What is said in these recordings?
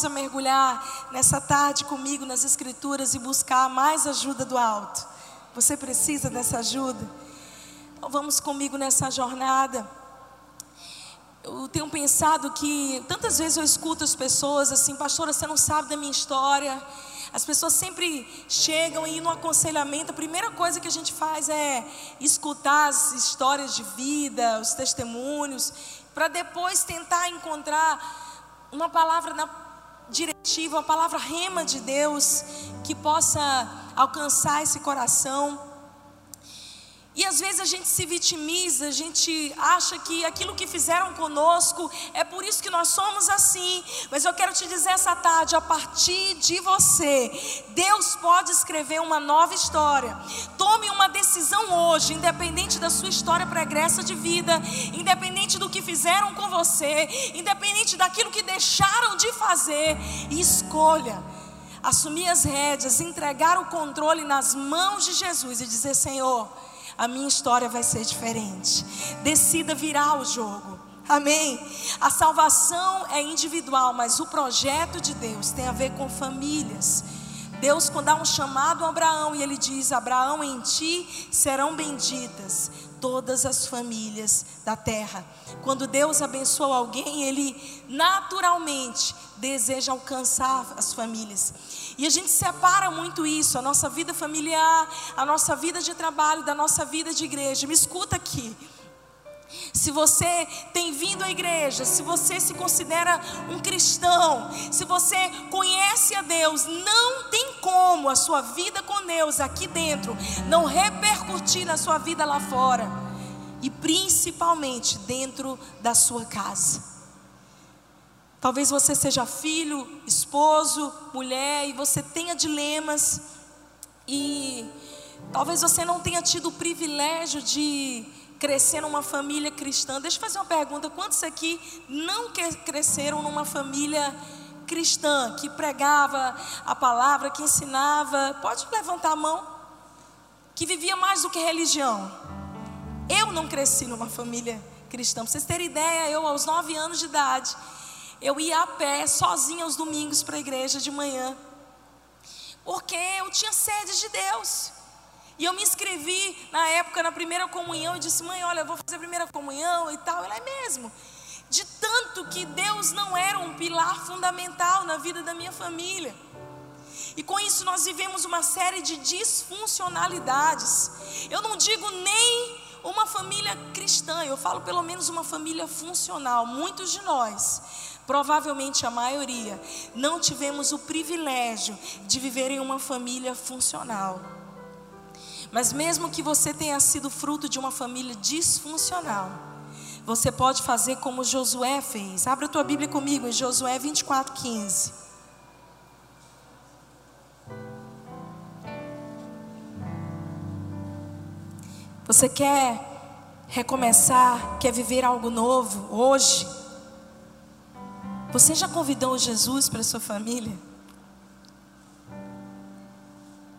precisa mergulhar nessa tarde comigo nas Escrituras e buscar mais ajuda do alto. Você precisa dessa ajuda? Então vamos comigo nessa jornada. Eu tenho pensado que tantas vezes eu escuto as pessoas assim, pastora, você não sabe da minha história. As pessoas sempre chegam e no aconselhamento, a primeira coisa que a gente faz é escutar as histórias de vida, os testemunhos, para depois tentar encontrar uma palavra na diretiva, uma palavra rema de Deus que possa alcançar esse coração. E às vezes a gente se vitimiza, a gente acha que aquilo que fizeram conosco é por isso que nós somos assim. Mas eu quero te dizer essa tarde, a partir de você, Deus pode escrever uma nova história. Tome uma decisão hoje, independente da sua história pregressa de vida, independente do que fizeram com você, independente daquilo que deixaram de fazer, e escolha assumir as rédeas, entregar o controle nas mãos de Jesus e dizer: Senhor a minha história vai ser diferente. Decida virar o jogo. Amém. A salvação é individual, mas o projeto de Deus tem a ver com famílias. Deus, quando dá um chamado a Abraão, e ele diz: Abraão, em ti serão benditas todas as famílias da terra. Quando Deus abençoa alguém, ele naturalmente deseja alcançar as famílias. E a gente separa muito isso, a nossa vida familiar, a nossa vida de trabalho, da nossa vida de igreja. Me escuta aqui. Se você tem vindo à igreja, se você se considera um cristão, se você conhece a Deus, não tem como a sua vida com Deus aqui dentro não repercutir na sua vida lá fora e principalmente dentro da sua casa. Talvez você seja filho, esposo, mulher e você tenha dilemas e talvez você não tenha tido o privilégio de crescer numa família cristã. Deixa eu fazer uma pergunta: quantos aqui não cresceram numa família cristã, que pregava a palavra, que ensinava? Pode levantar a mão. Que vivia mais do que religião. Eu não cresci numa família cristã. Para vocês terem ideia, eu aos nove anos de idade eu ia a pé, sozinha aos domingos para a igreja de manhã. Porque eu tinha sede de Deus. E eu me inscrevi na época na primeira comunhão e disse: "Mãe, olha, eu vou fazer a primeira comunhão e tal". Ela é mesmo. De tanto que Deus não era um pilar fundamental na vida da minha família. E com isso nós vivemos uma série de disfuncionalidades. Eu não digo nem uma família cristã, eu falo pelo menos uma família funcional. Muitos de nós provavelmente a maioria, não tivemos o privilégio de viver em uma família funcional. Mas mesmo que você tenha sido fruto de uma família disfuncional, você pode fazer como Josué fez. Abra a tua Bíblia comigo em Josué 24, 15. Você quer recomeçar, quer viver algo novo hoje? Você já convidou Jesus para sua família?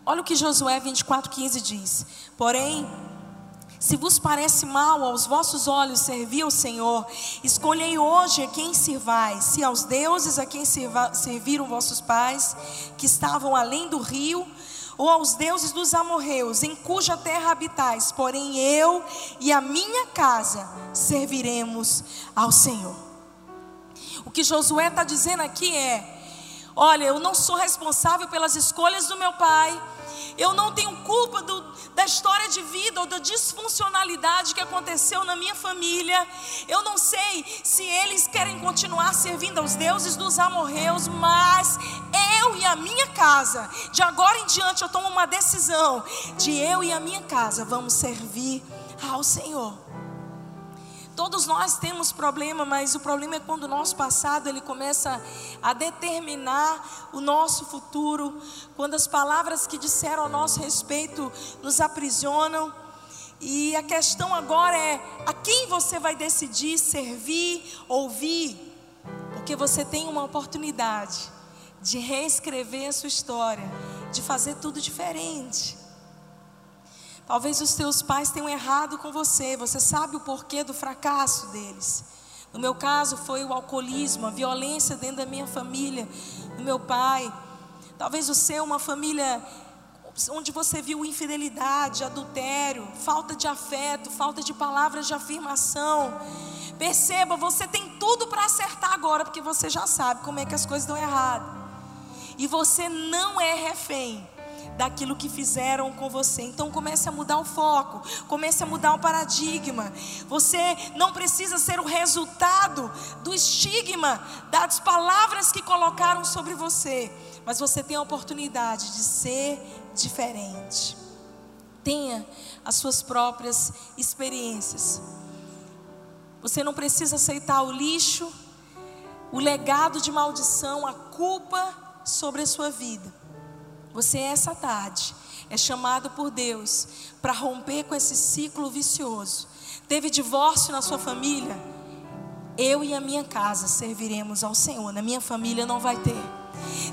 Olha o que Josué 24,15 diz: Porém, se vos parece mal aos vossos olhos servir ao Senhor, escolhei hoje a quem sirvais, se aos deuses a quem serviram vossos pais, que estavam além do rio, ou aos deuses dos amorreus, em cuja terra habitais, porém eu e a minha casa serviremos ao Senhor. O que Josué está dizendo aqui é: olha, eu não sou responsável pelas escolhas do meu pai, eu não tenho culpa do, da história de vida ou da disfuncionalidade que aconteceu na minha família. Eu não sei se eles querem continuar servindo aos deuses dos amorreus, mas eu e a minha casa, de agora em diante, eu tomo uma decisão de eu e a minha casa vamos servir ao Senhor. Todos nós temos problema, mas o problema é quando o nosso passado ele começa a determinar o nosso futuro, quando as palavras que disseram a nosso respeito nos aprisionam. E a questão agora é a quem você vai decidir servir, ouvir, porque você tem uma oportunidade de reescrever a sua história, de fazer tudo diferente. Talvez os teus pais tenham errado com você, você sabe o porquê do fracasso deles. No meu caso, foi o alcoolismo, a violência dentro da minha família, do meu pai. Talvez o seu, uma família onde você viu infidelidade, adultério, falta de afeto, falta de palavras de afirmação. Perceba, você tem tudo para acertar agora, porque você já sabe como é que as coisas dão errado. E você não é refém daquilo que fizeram com você. Então comece a mudar o foco, comece a mudar o paradigma. Você não precisa ser o resultado do estigma das palavras que colocaram sobre você, mas você tem a oportunidade de ser diferente. Tenha as suas próprias experiências. Você não precisa aceitar o lixo, o legado de maldição, a culpa sobre a sua vida. Você essa tarde é chamado por Deus para romper com esse ciclo vicioso. Teve divórcio na sua família? Eu e a minha casa serviremos ao Senhor. Na minha família não vai ter.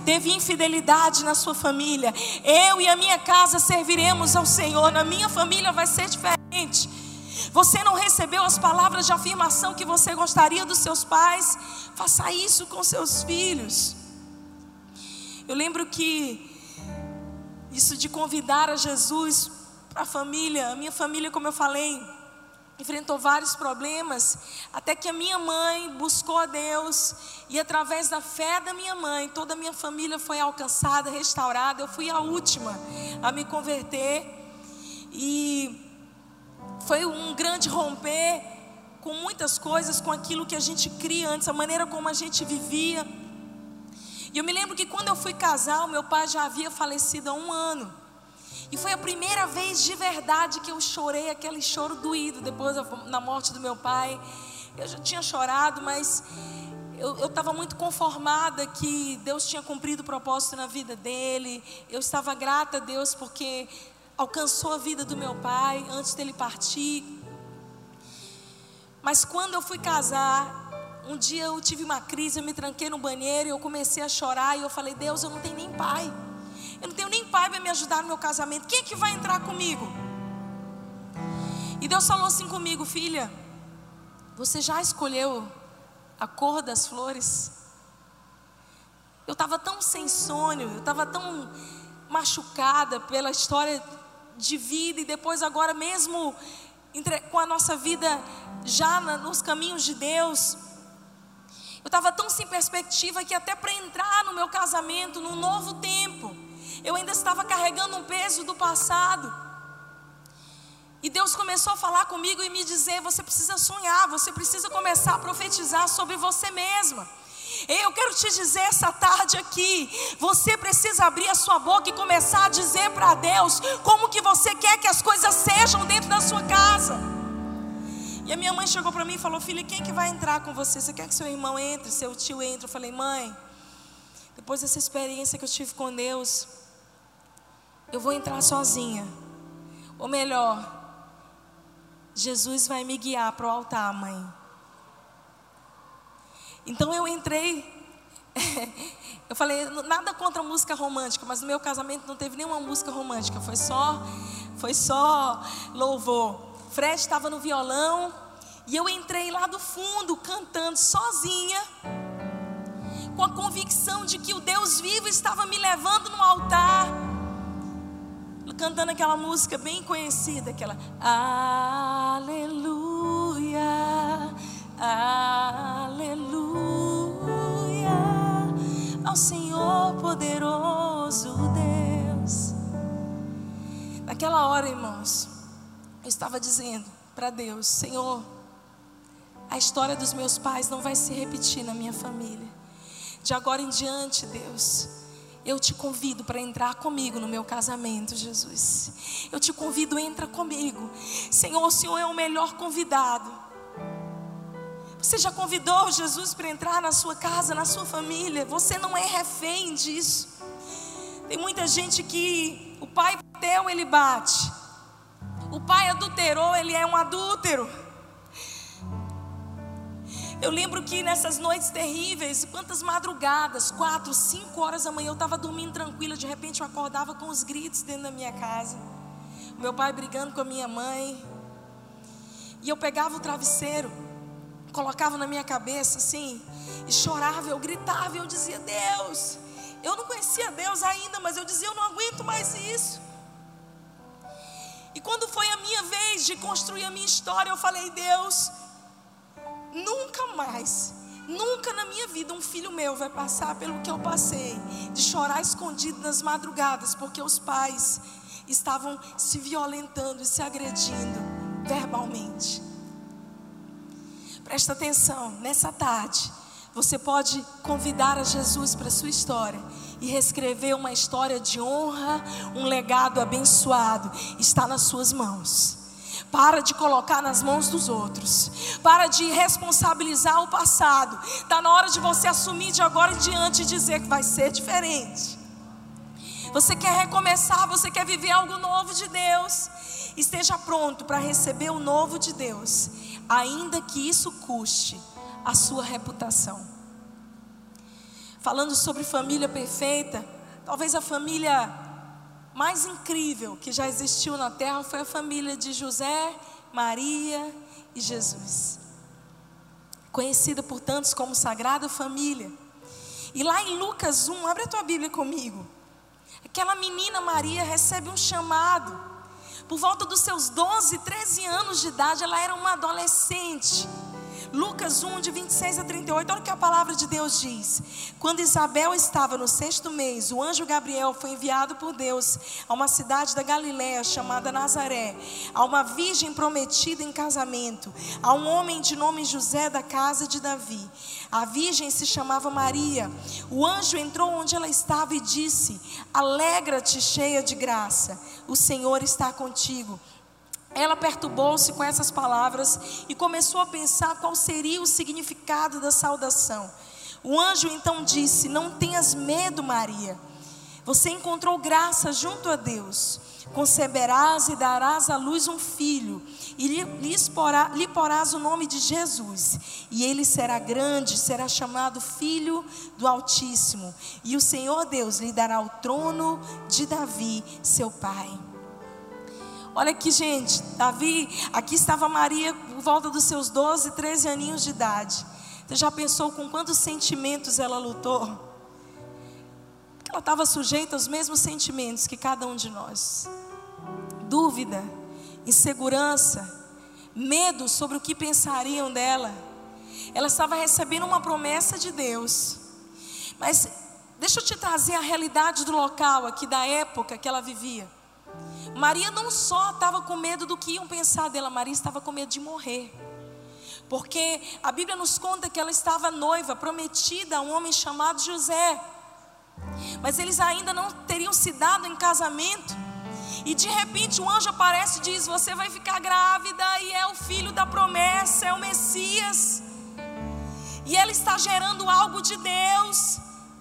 Teve infidelidade na sua família? Eu e a minha casa serviremos ao Senhor. Na minha família vai ser diferente. Você não recebeu as palavras de afirmação que você gostaria dos seus pais? Faça isso com seus filhos. Eu lembro que isso de convidar a Jesus para a família, a minha família, como eu falei, enfrentou vários problemas, até que a minha mãe buscou a Deus, e através da fé da minha mãe, toda a minha família foi alcançada, restaurada. Eu fui a última a me converter, e foi um grande romper com muitas coisas, com aquilo que a gente cria antes, a maneira como a gente vivia. E eu me lembro que quando eu fui casar, o meu pai já havia falecido há um ano. E foi a primeira vez de verdade que eu chorei aquele choro doído depois da morte do meu pai. Eu já tinha chorado, mas eu estava muito conformada que Deus tinha cumprido o propósito na vida dele. Eu estava grata a Deus porque alcançou a vida do meu pai antes dele partir. Mas quando eu fui casar, um dia eu tive uma crise, eu me tranquei no banheiro e eu comecei a chorar e eu falei: Deus, eu não tenho nem pai. Eu não tenho nem pai para me ajudar no meu casamento. Quem é que vai entrar comigo? E Deus falou assim comigo, filha: Você já escolheu a cor das flores? Eu estava tão sem sonho, eu estava tão machucada pela história de vida e depois agora mesmo com a nossa vida já nos caminhos de Deus, eu estava tão sem perspectiva que até para entrar no meu casamento, num novo tempo, eu ainda estava carregando um peso do passado. E Deus começou a falar comigo e me dizer: você precisa sonhar, você precisa começar a profetizar sobre você mesma. Eu quero te dizer essa tarde aqui, você precisa abrir a sua boca e começar a dizer para Deus como que você quer que as coisas sejam dentro da sua casa. E a minha mãe chegou para mim e falou: Filha, quem é que vai entrar com você? Você quer que seu irmão entre, seu tio entre? Eu falei: Mãe, depois dessa experiência que eu tive com Deus, eu vou entrar sozinha. Ou melhor, Jesus vai me guiar para o altar, mãe. Então eu entrei. eu falei, nada contra música romântica, mas no meu casamento não teve nenhuma música romântica, foi só, foi só louvor. Fred estava no violão e eu entrei lá do fundo cantando sozinha, com a convicção de que o Deus vivo estava me levando no altar, cantando aquela música bem conhecida, aquela Aleluia, Aleluia, ao Senhor poderoso Deus. Naquela hora, irmãos, eu estava dizendo para Deus: Senhor, a história dos meus pais não vai se repetir na minha família. De agora em diante, Deus, eu te convido para entrar comigo no meu casamento, Jesus. Eu te convido, entra comigo. Senhor, o Senhor é o melhor convidado. Você já convidou Jesus para entrar na sua casa, na sua família? Você não é refém disso. Tem muita gente que o pai bateu, ele bate. O pai adulterou, ele é um adúltero. Eu lembro que nessas noites terríveis, quantas madrugadas, quatro, cinco horas da manhã, eu estava dormindo tranquila, de repente eu acordava com os gritos dentro da minha casa. Meu pai brigando com a minha mãe. E eu pegava o travesseiro, colocava na minha cabeça assim, e chorava, eu gritava, eu dizia: Deus, eu não conhecia Deus ainda, mas eu dizia: eu não aguento mais isso. E quando foi a minha vez de construir a minha história, eu falei: Deus, nunca mais, nunca na minha vida um filho meu vai passar pelo que eu passei, de chorar escondido nas madrugadas, porque os pais estavam se violentando e se agredindo verbalmente. Presta atenção, nessa tarde, você pode convidar a Jesus para a sua história e reescrever uma história de honra, um legado abençoado. Está nas suas mãos. Para de colocar nas mãos dos outros. Para de responsabilizar o passado. Está na hora de você assumir de agora em diante e dizer que vai ser diferente. Você quer recomeçar, você quer viver algo novo de Deus. Esteja pronto para receber o novo de Deus, ainda que isso custe a sua reputação. Falando sobre família perfeita, talvez a família mais incrível que já existiu na terra foi a família de José, Maria e Jesus. Conhecida por tantos como Sagrada Família. E lá em Lucas 1, abre a tua Bíblia comigo. Aquela menina Maria recebe um chamado. Por volta dos seus 12, 13 anos de idade, ela era uma adolescente. Lucas 1, de 26 a 38, olha o que a palavra de Deus diz. Quando Isabel estava no sexto mês, o anjo Gabriel foi enviado por Deus a uma cidade da Galiléia chamada Nazaré, a uma virgem prometida em casamento, a um homem de nome José da casa de Davi. A virgem se chamava Maria. O anjo entrou onde ela estava e disse: Alegra-te, cheia de graça, o Senhor está contigo. Ela perturbou-se com essas palavras e começou a pensar qual seria o significado da saudação. O anjo então disse: Não tenhas medo, Maria. Você encontrou graça junto a Deus. Conceberás e darás à luz um filho, e lhe, lhe, porá, lhe porás o nome de Jesus. E ele será grande, será chamado Filho do Altíssimo. E o Senhor Deus lhe dará o trono de Davi, seu pai Olha aqui, gente. Davi, aqui estava Maria por volta dos seus 12, 13 aninhos de idade. Você já pensou com quantos sentimentos ela lutou? Ela estava sujeita aos mesmos sentimentos que cada um de nós: dúvida, insegurança, medo sobre o que pensariam dela. Ela estava recebendo uma promessa de Deus. Mas deixa eu te trazer a realidade do local aqui, da época que ela vivia. Maria não só estava com medo do que iam pensar dela, Maria estava com medo de morrer. Porque a Bíblia nos conta que ela estava noiva, prometida a um homem chamado José. Mas eles ainda não teriam se dado em casamento. E de repente um anjo aparece e diz: Você vai ficar grávida e é o filho da promessa, é o Messias. E ela está gerando algo de Deus.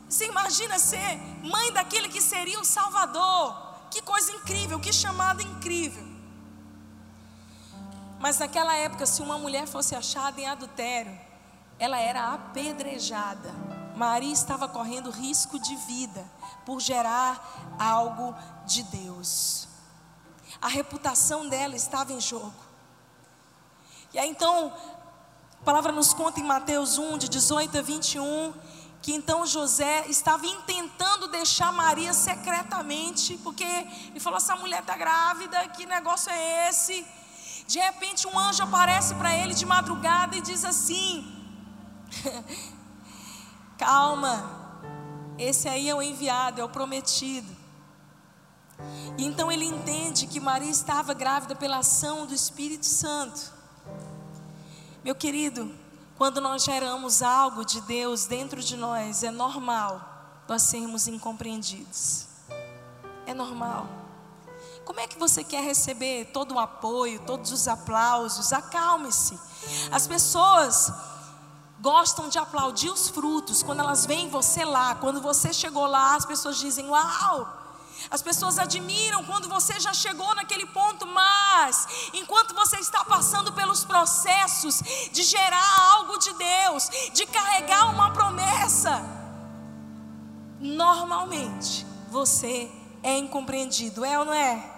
Você imagina ser mãe daquele que seria o Salvador. Que coisa incrível, que chamada incrível. Mas naquela época, se uma mulher fosse achada em adultério, ela era apedrejada. Maria estava correndo risco de vida por gerar algo de Deus. A reputação dela estava em jogo. E aí então, a palavra nos conta em Mateus 1, de 18 a 21, que então José estava intentando deixar Maria secretamente, porque ele falou: essa mulher está grávida, que negócio é esse? De repente, um anjo aparece para ele de madrugada e diz assim: Calma, esse aí é o enviado, é o prometido. E então ele entende que Maria estava grávida pela ação do Espírito Santo. Meu querido, quando nós geramos algo de Deus dentro de nós, é normal nós sermos incompreendidos. É normal. Como é que você quer receber todo o apoio, todos os aplausos? Acalme-se. As pessoas gostam de aplaudir os frutos quando elas veem você lá. Quando você chegou lá, as pessoas dizem: Uau! As pessoas admiram quando você já chegou naquele ponto, mas enquanto você está passando pelos processos de gerar algo de Deus, de carregar uma promessa, normalmente você é incompreendido, é ou não é?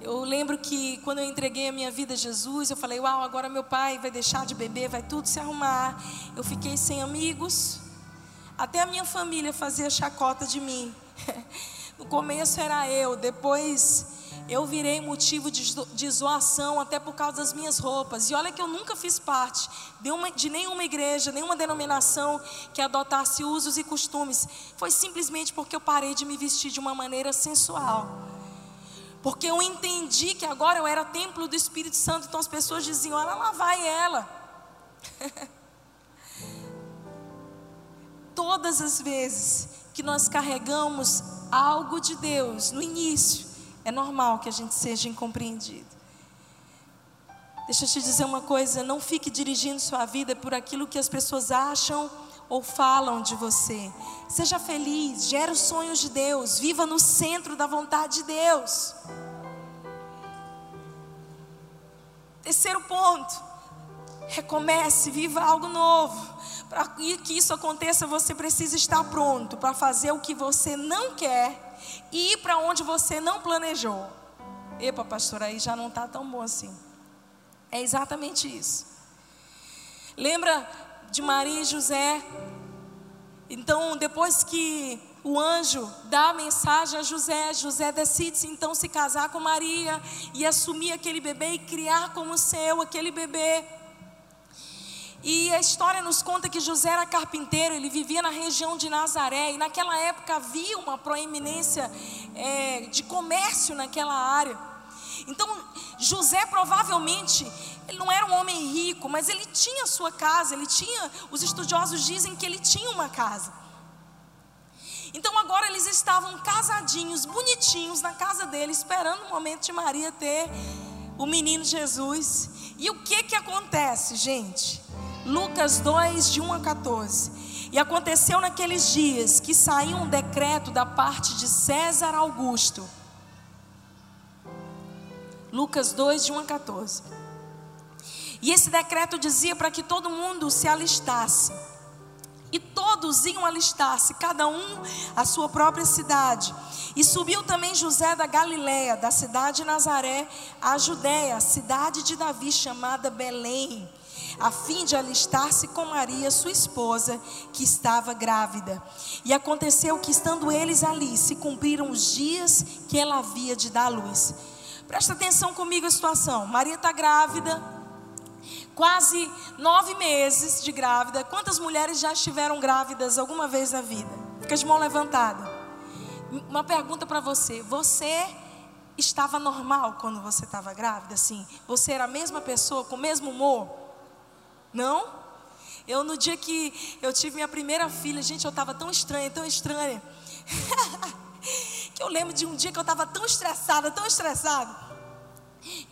Eu lembro que quando eu entreguei a minha vida a Jesus, eu falei: Uau, agora meu pai vai deixar de beber, vai tudo se arrumar. Eu fiquei sem amigos, até a minha família fazia chacota de mim. No começo era eu, depois eu virei motivo de, zoação até por causa das minhas roupas. E olha que eu nunca fiz parte de, uma, de nenhuma igreja, nenhuma denominação que adotasse usos e costumes. Foi simplesmente porque eu parei de me vestir de uma maneira sensual. Porque eu entendi que agora eu era templo do Espírito Santo, então as pessoas diziam: olha lá vai ela. Todas as vezes que nós carregamos algo de Deus no início, é normal que a gente seja incompreendido. Deixa eu te dizer uma coisa: não fique dirigindo sua vida por aquilo que as pessoas acham ou falam de você. Seja feliz, gere os sonhos de Deus, viva no centro da vontade de Deus. Terceiro ponto, recomece, viva algo novo. Para que isso aconteça, você precisa estar pronto para fazer o que você não quer e ir para onde você não planejou. Epa, pastor, aí já não está tão bom assim. É exatamente isso. Lembra de Maria e José. Então, depois que o anjo dá a mensagem a José, José decide então se casar com Maria e assumir aquele bebê e criar como seu aquele bebê. E a história nos conta que José era carpinteiro, ele vivia na região de Nazaré, e naquela época havia uma proeminência é, de comércio naquela área. Então, José provavelmente ele não era um homem rico, mas ele tinha sua casa, ele tinha, os estudiosos dizem que ele tinha uma casa. Então agora eles estavam casadinhos, bonitinhos na casa dele, esperando o momento de Maria ter o menino Jesus. E o que que acontece, gente? Lucas 2, de 1 a 14. E aconteceu naqueles dias que saiu um decreto da parte de César Augusto. Lucas 2, de 1 a 14 e esse decreto dizia para que todo mundo se alistasse. E todos iam alistar-se, cada um a sua própria cidade. E subiu também José da Galiléia, da cidade de Nazaré, à Judéia, cidade de Davi, chamada Belém, a fim de alistar-se com Maria, sua esposa, que estava grávida. E aconteceu que, estando eles ali, se cumpriram os dias que ela havia de dar luz. Presta atenção comigo a situação. Maria está grávida, quase nove meses de grávida. Quantas mulheres já estiveram grávidas alguma vez na vida? Fica de mão levantada. Uma pergunta para você: você estava normal quando você estava grávida? Assim, você era a mesma pessoa com o mesmo humor? Não? Eu no dia que eu tive minha primeira filha, gente, eu estava tão estranha, tão estranha. que eu lembro de um dia que eu estava tão estressada, tão estressada,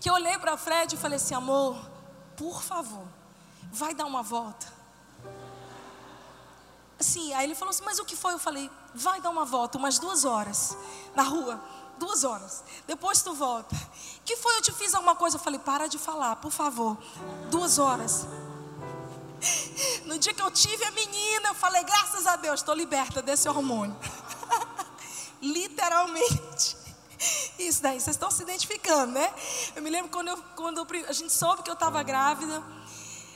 que eu olhei para Fred e falei assim, amor, por favor, vai dar uma volta. Assim, aí ele falou assim, mas o que foi? Eu falei, vai dar uma volta, umas duas horas, na rua, duas horas. Depois tu volta. Que foi? Eu te fiz alguma coisa? Eu falei, para de falar, por favor, duas horas. No dia que eu tive a menina, eu falei, graças a Deus, estou liberta desse hormônio. Literalmente. Isso daí, vocês estão se identificando, né? Eu me lembro quando, eu, quando a gente soube que eu estava grávida.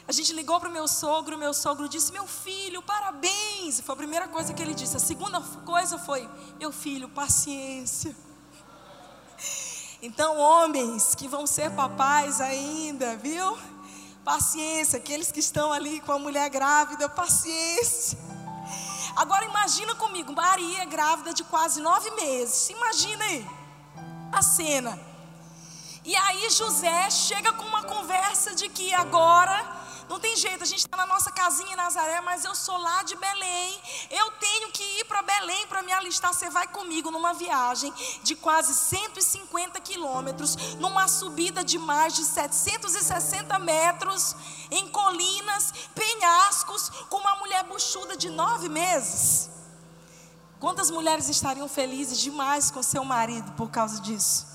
A gente ligou para o meu sogro, meu sogro disse: Meu filho, parabéns. Foi a primeira coisa que ele disse. A segunda coisa foi: Meu filho, paciência. Então, homens que vão ser papais ainda, viu? Paciência. Aqueles que estão ali com a mulher grávida, paciência. Agora, imagina comigo: Maria grávida de quase nove meses. Imagina aí a cena. E aí José chega com uma conversa de que agora não tem jeito, a gente está na nossa casinha em Nazaré, mas eu sou lá de Belém. Eu tenho que ir para Belém para me alistar. Você vai comigo numa viagem de quase 150 quilômetros, numa subida de mais de 760 metros, em colinas, penhascos, com uma mulher buchuda de nove meses. Quantas mulheres estariam felizes demais com seu marido por causa disso?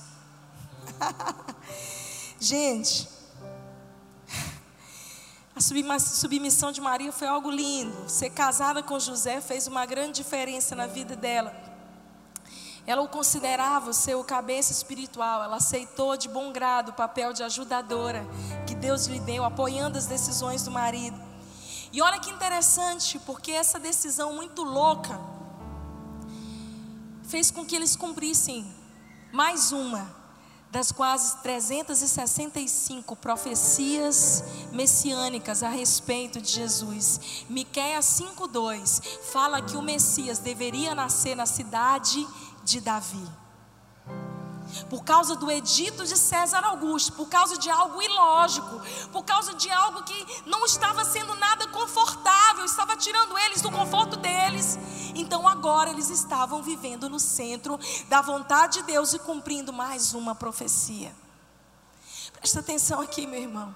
Gente, a submissão de Maria foi algo lindo. Ser casada com José fez uma grande diferença na vida dela. Ela o considerava o seu cabeça espiritual. Ela aceitou de bom grado o papel de ajudadora que Deus lhe deu, apoiando as decisões do marido. E olha que interessante, porque essa decisão muito louca fez com que eles cumprissem mais uma das quase 365 profecias messiânicas a respeito de Jesus. Miqueias 5:2 fala que o Messias deveria nascer na cidade de Davi. Por causa do edito de César Augusto, por causa de algo ilógico, por causa de algo que não estava sendo nada confortável, estava tirando eles do conforto deles. Então agora eles estavam vivendo no centro da vontade de Deus e cumprindo mais uma profecia. Presta atenção aqui, meu irmão.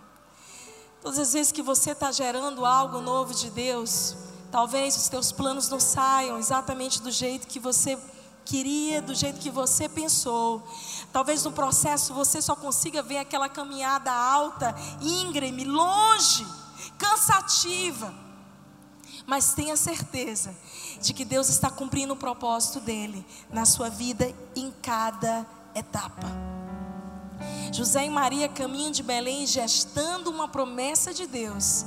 Todas as vezes que você está gerando algo novo de Deus, talvez os teus planos não saiam exatamente do jeito que você queria, do jeito que você pensou. Talvez no processo você só consiga ver aquela caminhada alta, íngreme, longe, cansativa. Mas tenha certeza de que Deus está cumprindo o propósito dele na sua vida em cada etapa. José e Maria caminham de Belém gestando uma promessa de Deus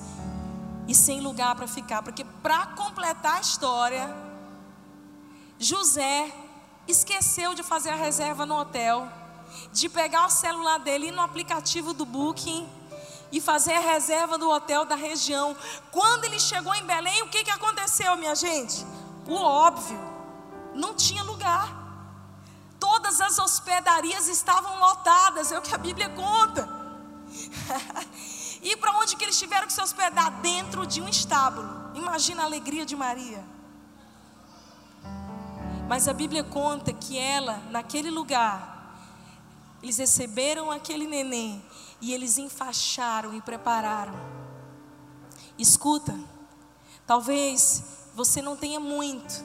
e sem lugar para ficar, porque para completar a história, José esqueceu de fazer a reserva no hotel, de pegar o celular dele no aplicativo do Booking e fazer a reserva do hotel da região. Quando ele chegou em Belém, o que, que aconteceu, minha gente? O óbvio, não tinha lugar. Todas as hospedarias estavam lotadas, é o que a Bíblia conta. e para onde que eles tiveram que se hospedar? Dentro de um estábulo. Imagina a alegria de Maria. Mas a Bíblia conta que ela, naquele lugar, eles receberam aquele neném e eles enfaixaram e prepararam. Escuta, talvez você não tenha muito,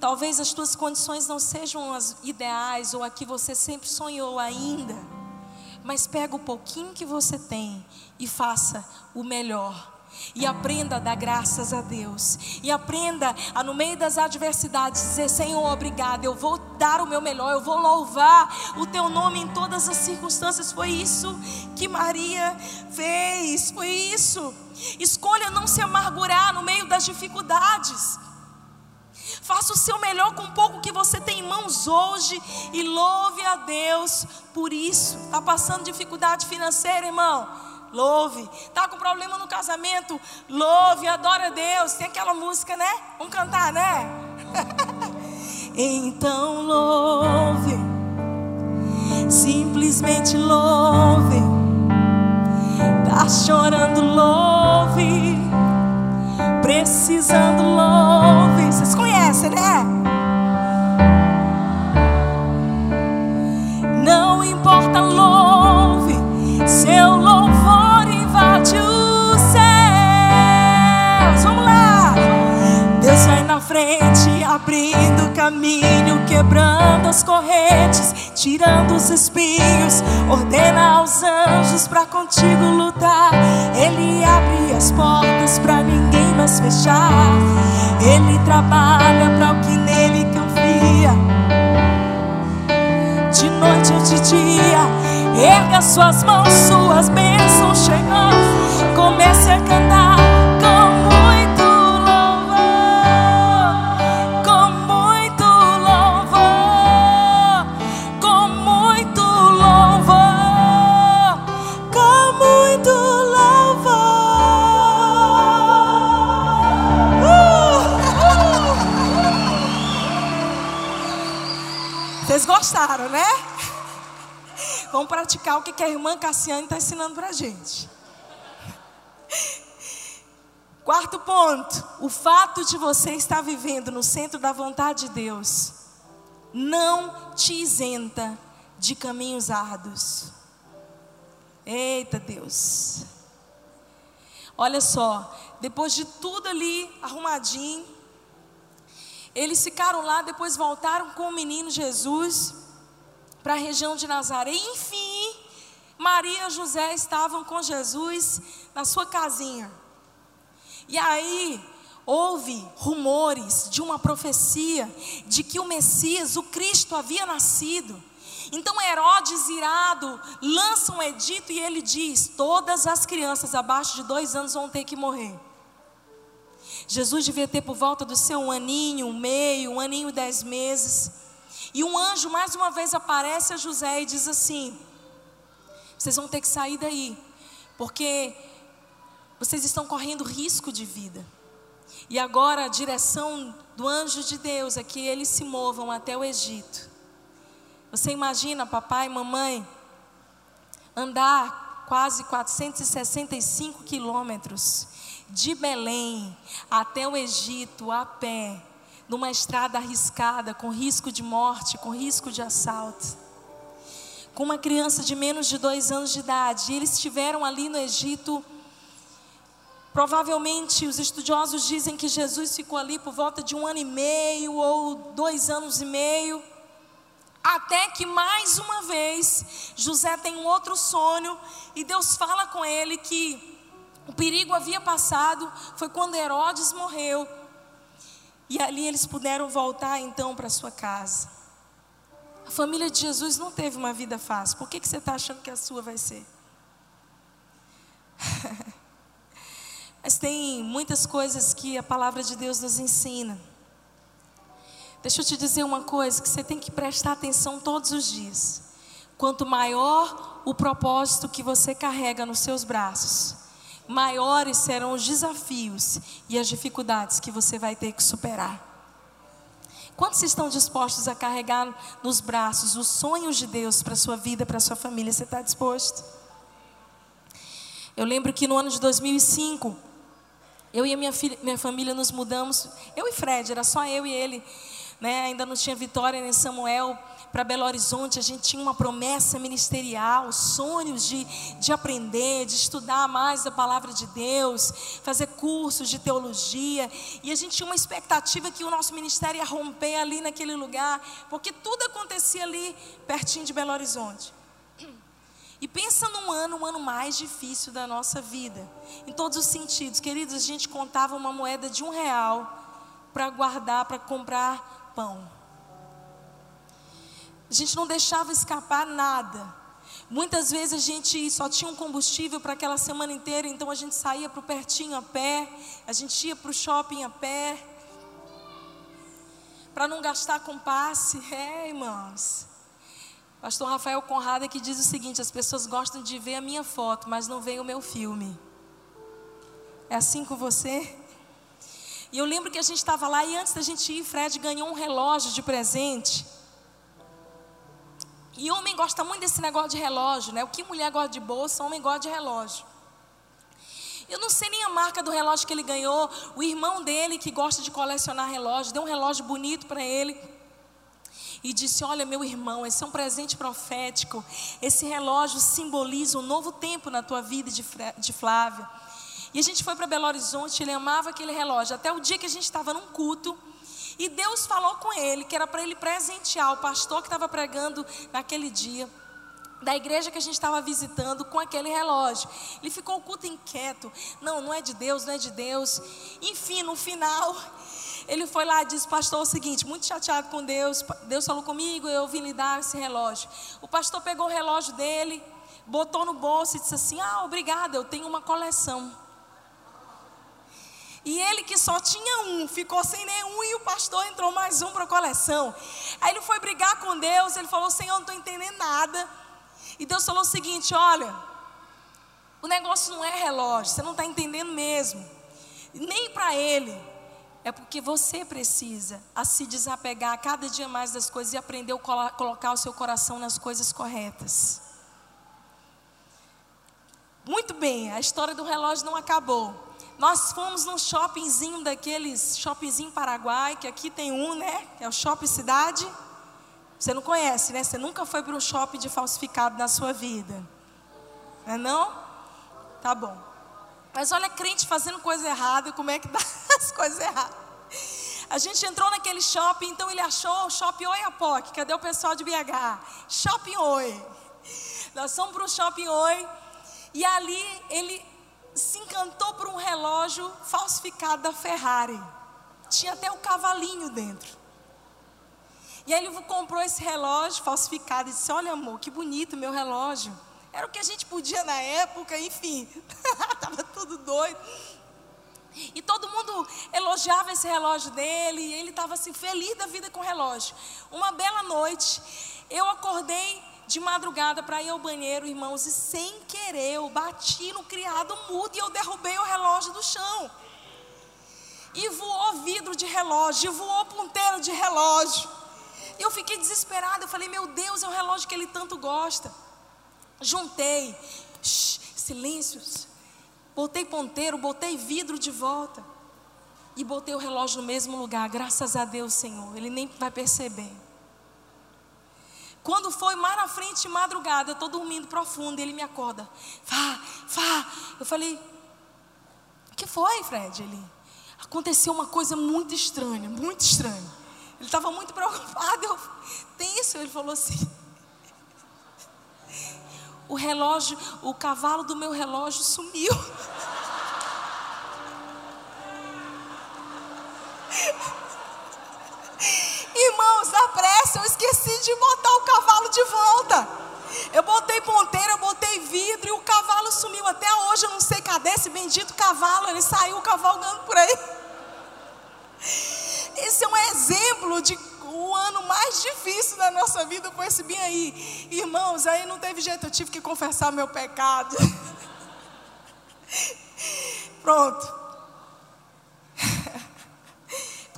talvez as tuas condições não sejam as ideais ou a que você sempre sonhou ainda, mas pega o pouquinho que você tem e faça o melhor e aprenda a dar graças a Deus. E aprenda a, no meio das adversidades, dizer: Senhor, obrigado. Eu vou dar o meu melhor. Eu vou louvar o teu nome em todas as circunstâncias. Foi isso que Maria fez. Foi isso. Escolha não se amargurar no meio das dificuldades. Faça o seu melhor com o pouco que você tem em mãos hoje e louve a Deus por isso. Está passando dificuldade financeira, irmão? Louve. Tá com problema no casamento, louve, adora a Deus. Tem aquela música, né? Vamos cantar, né? então louve. Simplesmente louve. Tá chorando, louve. Precisando, louve. Vocês conhecem, né? Caminho, quebrando as correntes, tirando os espinhos, ordena aos anjos para contigo lutar. Ele abre as portas para ninguém mais fechar. Ele trabalha para o que nele confia. De noite ou de dia Erga suas mãos, suas bênçãos chegam. Comece a cantar Gostaram, né? Vamos praticar o que a irmã Cassiane está ensinando para a gente. Quarto ponto: o fato de você estar vivendo no centro da vontade de Deus não te isenta de caminhos árduos. Eita Deus. Olha só, depois de tudo ali arrumadinho, eles ficaram lá, depois voltaram com o menino Jesus para a região de Nazaré. Enfim, Maria e José estavam com Jesus na sua casinha. E aí, houve rumores de uma profecia de que o Messias, o Cristo, havia nascido. Então Herodes, irado, lança um edito e ele diz: todas as crianças abaixo de dois anos vão ter que morrer. Jesus devia ter por volta do seu um aninho, um meio, um aninho dez meses. E um anjo mais uma vez aparece a José e diz assim: Vocês vão ter que sair daí, porque vocês estão correndo risco de vida. E agora a direção do anjo de Deus é que eles se movam até o Egito. Você imagina, papai e mamãe, andar quase 465 quilômetros de Belém até o Egito a pé, numa estrada arriscada, com risco de morte, com risco de assalto. Com uma criança de menos de dois anos de idade, e eles estiveram ali no Egito Provavelmente os estudiosos dizem que Jesus ficou ali por volta de um ano e meio ou dois anos e meio, até que mais uma vez José tem um outro sonho e Deus fala com ele que o perigo havia passado, foi quando Herodes morreu. E ali eles puderam voltar então para sua casa. A família de Jesus não teve uma vida fácil. Por que, que você está achando que a sua vai ser? Mas tem muitas coisas que a palavra de Deus nos ensina. Deixa eu te dizer uma coisa que você tem que prestar atenção todos os dias. Quanto maior o propósito que você carrega nos seus braços, maiores serão os desafios e as dificuldades que você vai ter que superar. Quantos estão dispostos a carregar nos braços os sonhos de Deus para a sua vida, para a sua família? Você está disposto? Eu lembro que no ano de 2005, eu e a minha, filha, minha família nos mudamos, eu e Fred, era só eu e ele, né? ainda não tinha Vitória nem Samuel, para Belo Horizonte, a gente tinha uma promessa ministerial, sonhos de, de aprender, de estudar mais a palavra de Deus, fazer cursos de teologia, e a gente tinha uma expectativa que o nosso ministério ia romper ali naquele lugar, porque tudo acontecia ali pertinho de Belo Horizonte. E pensa num ano, um ano mais difícil da nossa vida, em todos os sentidos. Queridos, a gente contava uma moeda de um real para guardar, para comprar pão. A gente não deixava escapar nada. Muitas vezes a gente só tinha um combustível para aquela semana inteira, então a gente saía para o pertinho a pé, a gente ia para o shopping a pé, para não gastar com passe. É, irmãos. Pastor Rafael Conrado que diz o seguinte: as pessoas gostam de ver a minha foto, mas não veem o meu filme. É assim com você? E eu lembro que a gente estava lá e antes da gente ir, Fred ganhou um relógio de presente. E homem gosta muito desse negócio de relógio, né? O que mulher gosta de bolsa, homem gosta de relógio. Eu não sei nem a marca do relógio que ele ganhou. O irmão dele, que gosta de colecionar relógios, deu um relógio bonito para ele e disse: Olha, meu irmão, esse é um presente profético. Esse relógio simboliza um novo tempo na tua vida de Flávia. E a gente foi para Belo Horizonte, ele amava aquele relógio, até o dia que a gente estava num culto. E Deus falou com ele que era para ele presentear o pastor que estava pregando naquele dia da igreja que a gente estava visitando com aquele relógio. Ele ficou o culto inquieto. Não, não é de Deus, não é de Deus. Enfim, no final, ele foi lá e disse, pastor, é o seguinte, muito chateado com Deus, Deus falou comigo, eu vim lhe dar esse relógio. O pastor pegou o relógio dele, botou no bolso e disse assim, ah, obrigada, eu tenho uma coleção. E ele que só tinha um, ficou sem nenhum e o pastor entrou mais um para a coleção. Aí ele foi brigar com Deus, ele falou, Senhor, não estou entendendo nada. E Deus falou o seguinte, olha, o negócio não é relógio, você não está entendendo mesmo. Nem para ele. É porque você precisa a se desapegar cada dia mais das coisas e aprender a colocar o seu coração nas coisas corretas. Muito bem, a história do relógio não acabou. Nós fomos num shoppingzinho daqueles, shoppingzinho Paraguai, que aqui tem um, né? Que é o Shopping Cidade. Você não conhece, né? Você nunca foi para um shopping de falsificado na sua vida. Não é não? Tá bom. Mas olha crente fazendo coisa errada, como é que dá as coisas erradas. A gente entrou naquele shopping, então ele achou o shopping Oiapoque. Cadê o pessoal de BH? Shopping Oi. Nós fomos para o shopping Oi. E ali ele se encantou por um relógio falsificado da Ferrari. Tinha até o cavalinho dentro. E aí ele comprou esse relógio falsificado e disse: Olha, amor, que bonito meu relógio. Era o que a gente podia na época, enfim, estava tudo doido. E todo mundo elogiava esse relógio dele, e ele estava assim, feliz da vida com o relógio. Uma bela noite, eu acordei de madrugada para ir ao banheiro, irmãos, e sem querer eu bati no criado mudo e eu derrubei o relógio do chão. E voou vidro de relógio, e voou ponteiro de relógio. E eu fiquei desesperada, eu falei, meu Deus, é o relógio que ele tanto gosta. Juntei, shh, silêncios, botei ponteiro, botei vidro de volta. E botei o relógio no mesmo lugar, graças a Deus, Senhor. Ele nem vai perceber. Quando foi mais na frente madrugada, eu estou dormindo profundo, ele me acorda. Vá, vá. Eu falei, o que foi, Fred? Ele, aconteceu uma coisa muito estranha, muito estranha. Ele estava muito preocupado, eu, tem isso? Ele falou assim, o relógio, o cavalo do meu relógio sumiu. Irmãos, na pressa eu esqueci de botar o cavalo de volta. Eu botei ponteira, eu botei vidro e o cavalo sumiu. Até hoje eu não sei cadê esse bendito cavalo. Ele saiu cavalgando por aí. Esse é um exemplo de o ano mais difícil da nossa vida foi esse bem aí. Irmãos, aí não teve jeito, eu tive que confessar meu pecado. Pronto.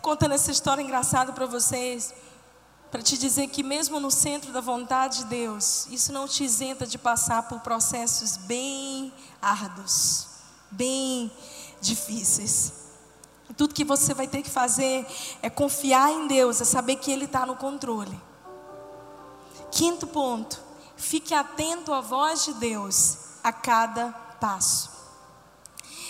Contando essa história engraçada para vocês, para te dizer que mesmo no centro da vontade de Deus, isso não te isenta de passar por processos bem árduos, bem difíceis. Tudo que você vai ter que fazer é confiar em Deus, é saber que Ele está no controle. Quinto ponto, fique atento à voz de Deus a cada passo.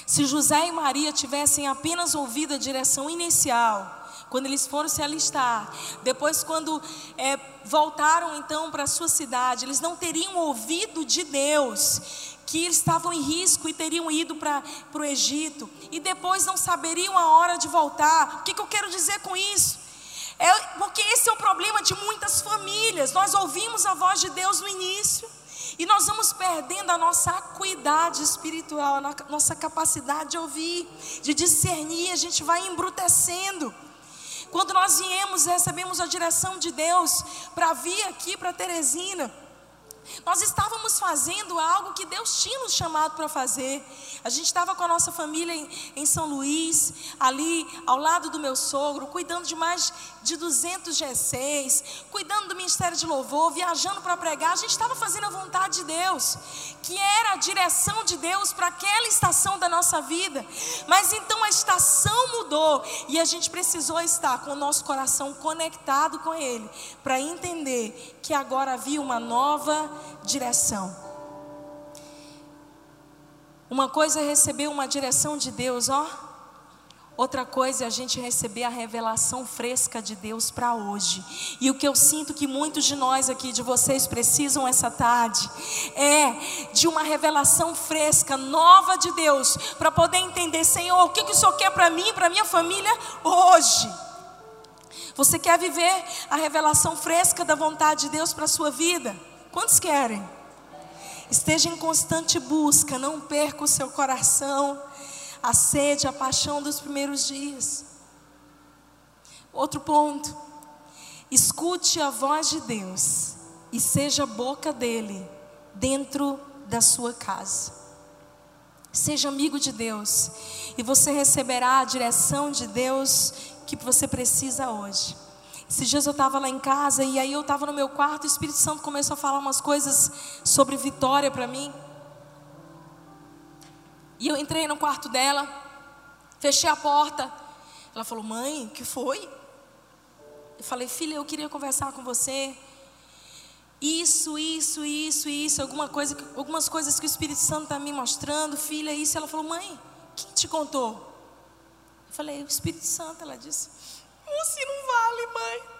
Se José e Maria tivessem apenas ouvido a direção inicial, quando eles foram se alistar, depois quando é, voltaram então para a sua cidade, eles não teriam ouvido de Deus que eles estavam em risco e teriam ido para o Egito, e depois não saberiam a hora de voltar. O que, que eu quero dizer com isso? É porque esse é o problema de muitas famílias. Nós ouvimos a voz de Deus no início. E nós vamos perdendo a nossa acuidade espiritual, a nossa capacidade de ouvir, de discernir, a gente vai embrutecendo. Quando nós viemos, recebemos a direção de Deus para vir aqui para Teresina, nós estávamos fazendo algo que Deus tinha nos chamado para fazer. A gente estava com a nossa família em, em, São Luís, ali ao lado do meu sogro, cuidando de mais de 200 G6, cuidando do ministério de louvor, viajando para pregar. A gente estava fazendo a vontade de Deus, que era a direção de Deus para aquela estação da nossa vida. Mas então a estação mudou e a gente precisou estar com o nosso coração conectado com Ele, para entender que agora havia uma nova direção. Uma coisa é receber uma direção de Deus, ó. Outra coisa é a gente receber a revelação fresca de Deus para hoje. E o que eu sinto que muitos de nós aqui, de vocês, precisam essa tarde, é de uma revelação fresca, nova de Deus, para poder entender, Senhor, o que, que o Senhor quer para mim, para minha família hoje. Você quer viver a revelação fresca da vontade de Deus para a sua vida? Quantos querem? Esteja em constante busca, não perca o seu coração, a sede, a paixão dos primeiros dias. Outro ponto, escute a voz de Deus e seja boca dele dentro da sua casa. Seja amigo de Deus e você receberá a direção de Deus que você precisa hoje. Esses dias eu estava lá em casa e aí eu estava no meu quarto, o Espírito Santo começou a falar umas coisas sobre vitória para mim. E eu entrei no quarto dela, fechei a porta. Ela falou: Mãe, que foi? Eu falei: Filha, eu queria conversar com você. Isso, isso, isso, isso, alguma coisa, algumas coisas que o Espírito Santo está me mostrando, filha, isso. Ela falou: Mãe, quem te contou? falei, o Espírito Santo, ela disse, assim não vale, mãe.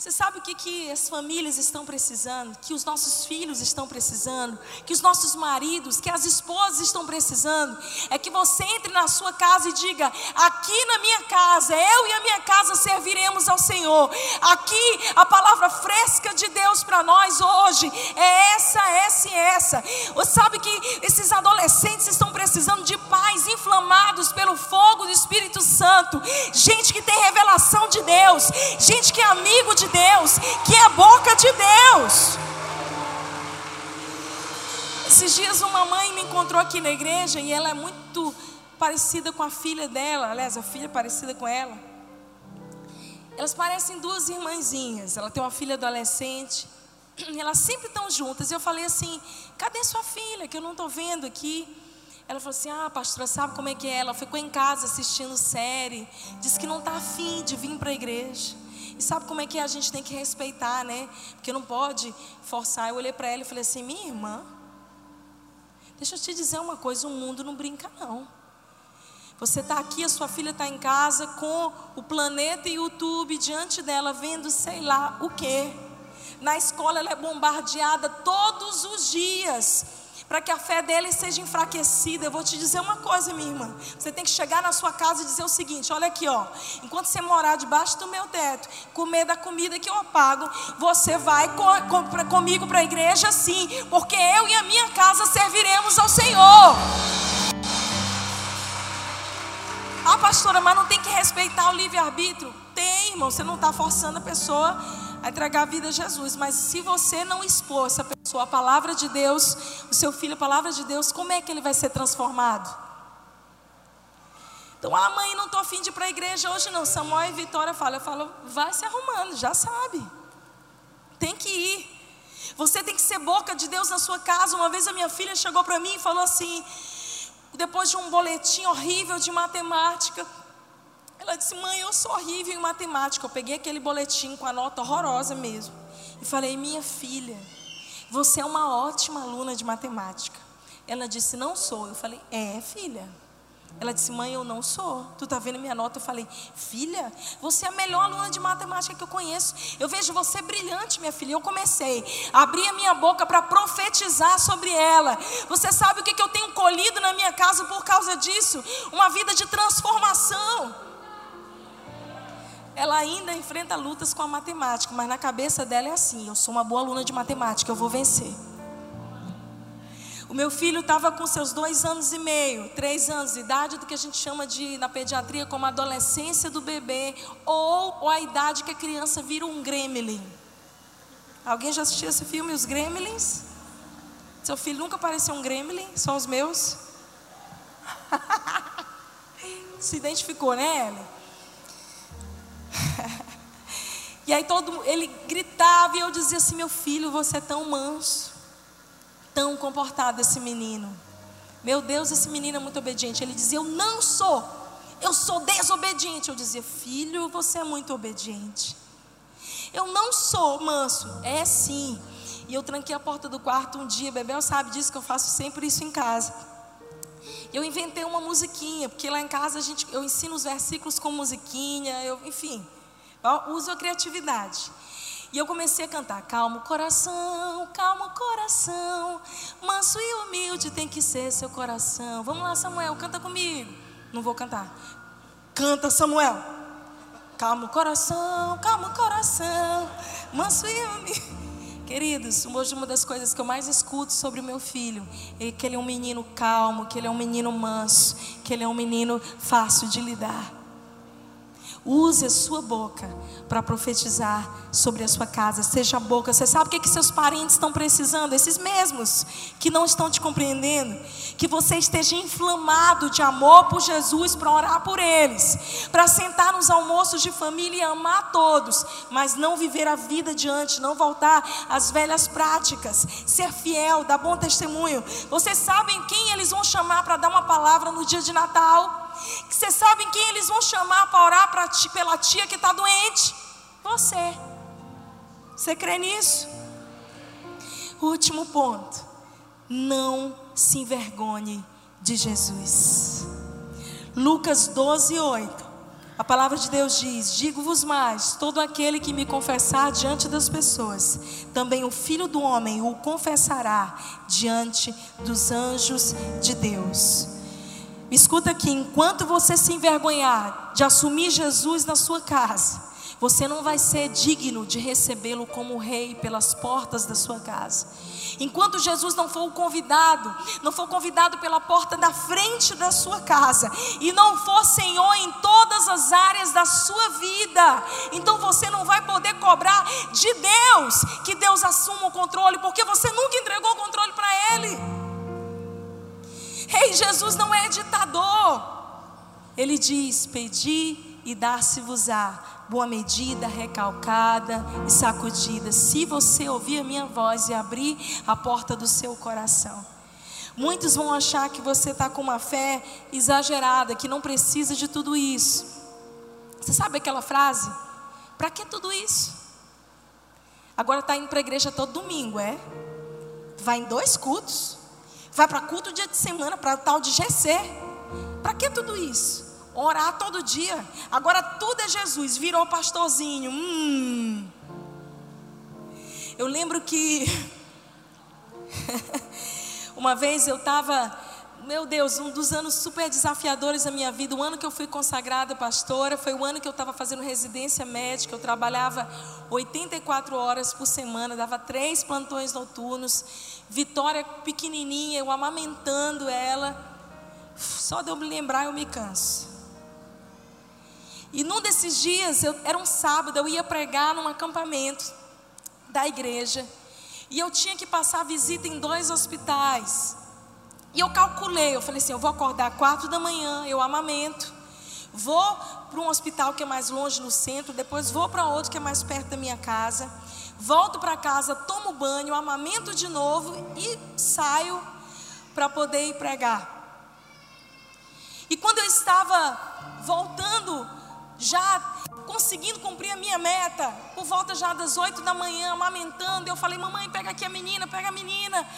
Você sabe o que, que as famílias estão precisando? Que os nossos filhos estão precisando? Que os nossos maridos, que as esposas estão precisando? É que você entre na sua casa e diga: aqui na minha casa, eu e a minha casa serviremos ao Senhor. Aqui a palavra fresca de Deus para nós hoje é essa, essa e essa. Você sabe que esses adolescentes estão precisando de pais inflamados pelo fogo do Espírito Santo, gente que tem revelação de Deus, gente que é amigo de Deus, que é a boca de Deus. Esses dias uma mãe me encontrou aqui na igreja e ela é muito parecida com a filha dela, aliás, a filha é parecida com ela. Elas parecem duas irmãzinhas. Ela tem uma filha adolescente. Elas sempre estão juntas. E eu falei assim: cadê sua filha? Que eu não estou vendo aqui. Ela falou assim: Ah, pastora, sabe como é que é? Ela ficou em casa assistindo série. Disse que não está afim de vir para a igreja. E sabe como é que a gente tem que respeitar, né? Porque não pode forçar. Eu olhei para ela e falei assim: minha irmã, deixa eu te dizer uma coisa: o mundo não brinca, não. Você está aqui, a sua filha está em casa com o planeta e o YouTube diante dela, vendo sei lá o quê. Na escola ela é bombardeada todos os dias para que a fé dele seja enfraquecida. Eu vou te dizer uma coisa, minha irmã. Você tem que chegar na sua casa e dizer o seguinte: olha aqui, ó. Enquanto você morar debaixo do meu teto, comer da comida que eu pago, você vai co co comigo para a igreja, sim, porque eu e a minha casa serviremos ao Senhor. Ah, pastora, mas não tem que respeitar o livre-arbítrio? Tem, irmão. Você não está forçando a pessoa a entregar a vida a Jesus. Mas se você não expor essa pessoa a palavra de Deus, o seu filho a palavra de Deus, como é que ele vai ser transformado? Então, ah, mãe, não estou afim de ir para a igreja hoje não. Samuel e Vitória falam, eu falo, vai se arrumando, já sabe. Tem que ir. Você tem que ser boca de Deus na sua casa. Uma vez a minha filha chegou para mim e falou assim, depois de um boletim horrível de matemática, ela disse: Mãe, eu sou horrível em matemática. Eu peguei aquele boletim com a nota horrorosa mesmo. E falei: Minha filha, você é uma ótima aluna de matemática. Ela disse: Não sou. Eu falei: É, filha. Ela disse: Mãe, eu não sou. Tu tá vendo minha nota? Eu falei: Filha, você é a melhor aluna de matemática que eu conheço. Eu vejo você brilhante, minha filha. Eu comecei a abrir a minha boca para profetizar sobre ela. Você sabe o que, que eu tenho colhido na minha casa por causa disso? Uma vida de transformação ela ainda enfrenta lutas com a matemática, mas na cabeça dela é assim: eu sou uma boa aluna de matemática, eu vou vencer. O meu filho estava com seus dois anos e meio, três anos de idade, do que a gente chama de, na pediatria, como adolescência do bebê, ou, ou a idade que a criança vira um gremlin. Alguém já assistiu esse filme, Os Gremlins? Seu filho nunca pareceu um gremlin, são os meus. Se identificou, né, Ellen? e aí todo ele gritava e eu dizia assim: "Meu filho, você é tão manso, tão comportado esse menino. Meu Deus, esse menino é muito obediente". Ele dizia: "Eu não sou. Eu sou desobediente". Eu dizia: "Filho, você é muito obediente". Eu não sou manso. É sim. E eu tranquei a porta do quarto um dia, Bebel sabe disso que eu faço sempre isso em casa. Eu inventei uma musiquinha, porque lá em casa a gente, eu ensino os versículos com musiquinha, eu, enfim, eu uso a criatividade. E eu comecei a cantar: Calmo coração, calmo coração, manso e humilde tem que ser seu coração. Vamos lá, Samuel, canta comigo. Não vou cantar. Canta, Samuel. Calmo coração, calmo coração, manso e humilde. Queridos, hoje uma das coisas que eu mais escuto sobre o meu filho é que ele é um menino calmo, que ele é um menino manso, que ele é um menino fácil de lidar. Use a sua boca para profetizar sobre a sua casa. Seja a boca. Você sabe o que, que seus parentes estão precisando? Esses mesmos que não estão te compreendendo. Que você esteja inflamado de amor por Jesus para orar por eles. Para sentar nos almoços de família e amar todos. Mas não viver a vida diante. Não voltar às velhas práticas. Ser fiel, dar bom testemunho. Vocês sabem quem eles vão chamar para dar uma palavra no dia de Natal? Que vocês sabem quem eles vão chamar para orar pra ti, pela tia que está doente? Você. Você crê nisso? Último ponto. Não se envergonhe de Jesus. Lucas 12, 8. A palavra de Deus diz: Digo-vos mais: todo aquele que me confessar diante das pessoas, também o filho do homem o confessará diante dos anjos de Deus. Escuta aqui: enquanto você se envergonhar de assumir Jesus na sua casa, você não vai ser digno de recebê-lo como rei pelas portas da sua casa. Enquanto Jesus não for o convidado, não for convidado pela porta da frente da sua casa e não for Senhor em todas as áreas da sua vida, então você não vai poder cobrar de Deus que Deus assuma o controle, porque você nunca entregou o controle para Ele. Hey, Jesus não é ditador. Ele diz: Pedi e dar-se-vos-á boa medida, recalcada e sacudida, se você ouvir a minha voz e abrir a porta do seu coração. Muitos vão achar que você está com uma fé exagerada, que não precisa de tudo isso. Você sabe aquela frase? Para que tudo isso? Agora está indo para a igreja todo domingo, é? Vai em dois cultos. Vai para culto dia de semana, para tal de GC. Para que tudo isso? Orar todo dia. Agora tudo é Jesus. Virou pastorzinho. Hum. Eu lembro que uma vez eu estava, meu Deus, um dos anos super desafiadores da minha vida, o ano que eu fui consagrada pastora, foi o ano que eu estava fazendo residência médica, eu trabalhava 84 horas por semana, dava três plantões noturnos, Vitória pequenininha, eu amamentando ela, só de eu me lembrar eu me canso. E num desses dias, eu, era um sábado, eu ia pregar num acampamento da igreja. E eu tinha que passar visita em dois hospitais. E eu calculei, eu falei assim, eu vou acordar quatro da manhã, eu amamento. Vou para um hospital que é mais longe no centro, depois vou para outro que é mais perto da minha casa. Volto para casa, tomo banho, amamento de novo e saio para poder ir pregar. E quando eu estava voltando já conseguindo cumprir a minha meta, por volta já das oito da manhã, amamentando, eu falei, mamãe, pega aqui a menina, pega a menina,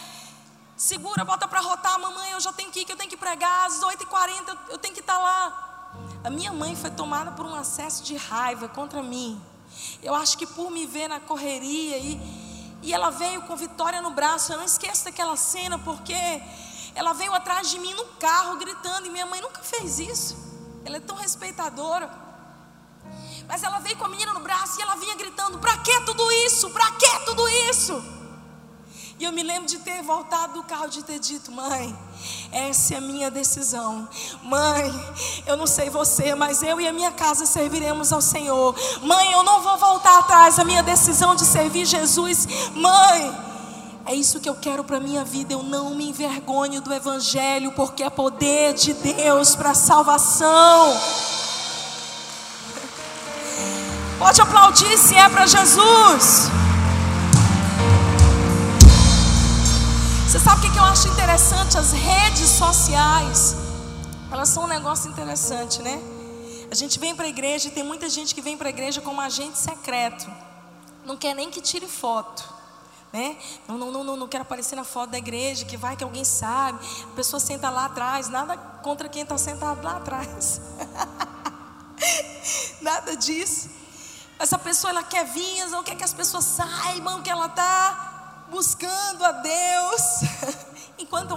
segura, bota para rotar, mamãe, eu já tenho que ir, que eu tenho que pregar, às oito e quarenta eu tenho que estar tá lá. A minha mãe foi tomada por um acesso de raiva contra mim. Eu acho que por me ver na correria e, e ela veio com Vitória no braço. Eu não esqueço daquela cena porque ela veio atrás de mim no carro gritando e minha mãe nunca fez isso. Ela é tão respeitadora. Mas ela veio com a menina no braço e ela vinha gritando: Para que tudo isso? Para que tudo isso? E eu me lembro de ter voltado do carro de ter dito: Mãe, essa é a minha decisão. Mãe, eu não sei você, mas eu e a minha casa serviremos ao Senhor. Mãe, eu não vou voltar atrás. A minha decisão de servir Jesus. Mãe. É isso que eu quero para minha vida. Eu não me envergonho do Evangelho, porque é poder de Deus para salvação. Pode aplaudir se é para Jesus. Você sabe o que eu acho interessante? As redes sociais, elas são um negócio interessante, né? A gente vem para a igreja e tem muita gente que vem para a igreja como agente secreto. Não quer nem que tire foto. Né? Não, não, não, não, quero aparecer na foto da igreja, que vai que alguém sabe. A pessoa senta lá atrás, nada contra quem está sentado lá atrás. nada disso. Essa pessoa ela quer vir, não quer que as pessoas saibam que ela está buscando a Deus. Enquanto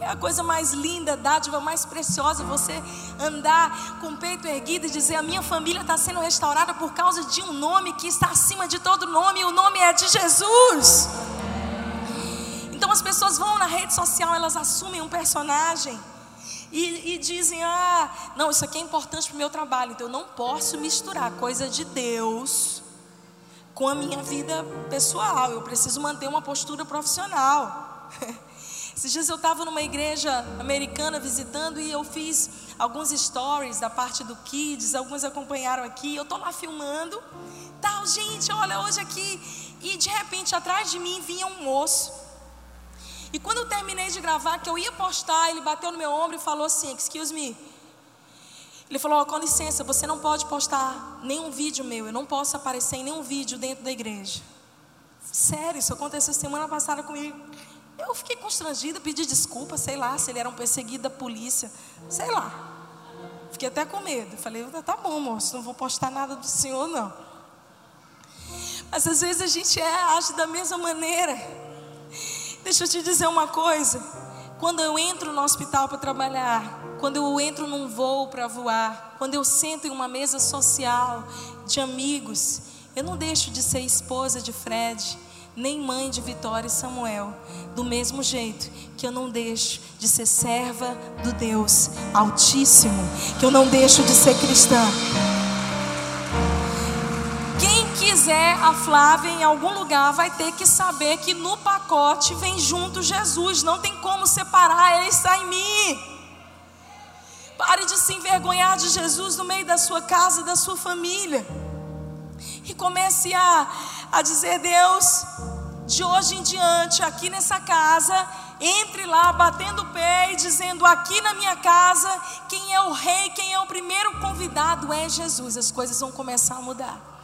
é a coisa mais linda, dádiva mais preciosa, você andar com o peito erguido e dizer: A minha família está sendo restaurada por causa de um nome que está acima de todo nome, e o nome é de Jesus. Então as pessoas vão na rede social, elas assumem um personagem e, e dizem: ah, não, isso aqui é importante para o meu trabalho, então eu não posso misturar coisa de Deus com a minha vida pessoal, eu preciso manter uma postura profissional. Esses dias eu estava numa igreja americana visitando e eu fiz alguns stories da parte do Kids, alguns acompanharam aqui. Eu estou lá filmando, tal, gente, olha, hoje aqui. E de repente atrás de mim vinha um moço e quando eu terminei de gravar, que eu ia postar, ele bateu no meu ombro e falou assim: Excuse me. Ele falou: oh, Com licença, você não pode postar nenhum vídeo meu. Eu não posso aparecer em nenhum vídeo dentro da igreja. Sério, isso aconteceu semana passada comigo. Eu fiquei constrangida, pedi desculpa, sei lá, se ele era um perseguido da polícia, sei lá. Fiquei até com medo. Falei, tá bom, moço, não vou postar nada do Senhor, não. Mas às vezes a gente é, age da mesma maneira. Deixa eu te dizer uma coisa. Quando eu entro no hospital para trabalhar, quando eu entro num voo para voar, quando eu sento em uma mesa social de amigos, eu não deixo de ser esposa de Fred, nem mãe de Vitória e Samuel, do mesmo jeito que eu não deixo de ser serva do Deus Altíssimo, que eu não deixo de ser cristã. Quem quiser a Flávia em algum lugar vai ter que saber que no pacote vem junto Jesus, não tem como separar, ele está em mim. Pare de se envergonhar de Jesus no meio da sua casa, da sua família. E comece a, a dizer: Deus, de hoje em diante, aqui nessa casa, entre lá batendo o pé e dizendo: aqui na minha casa, quem é o rei, quem é o primeiro convidado é Jesus. As coisas vão começar a mudar.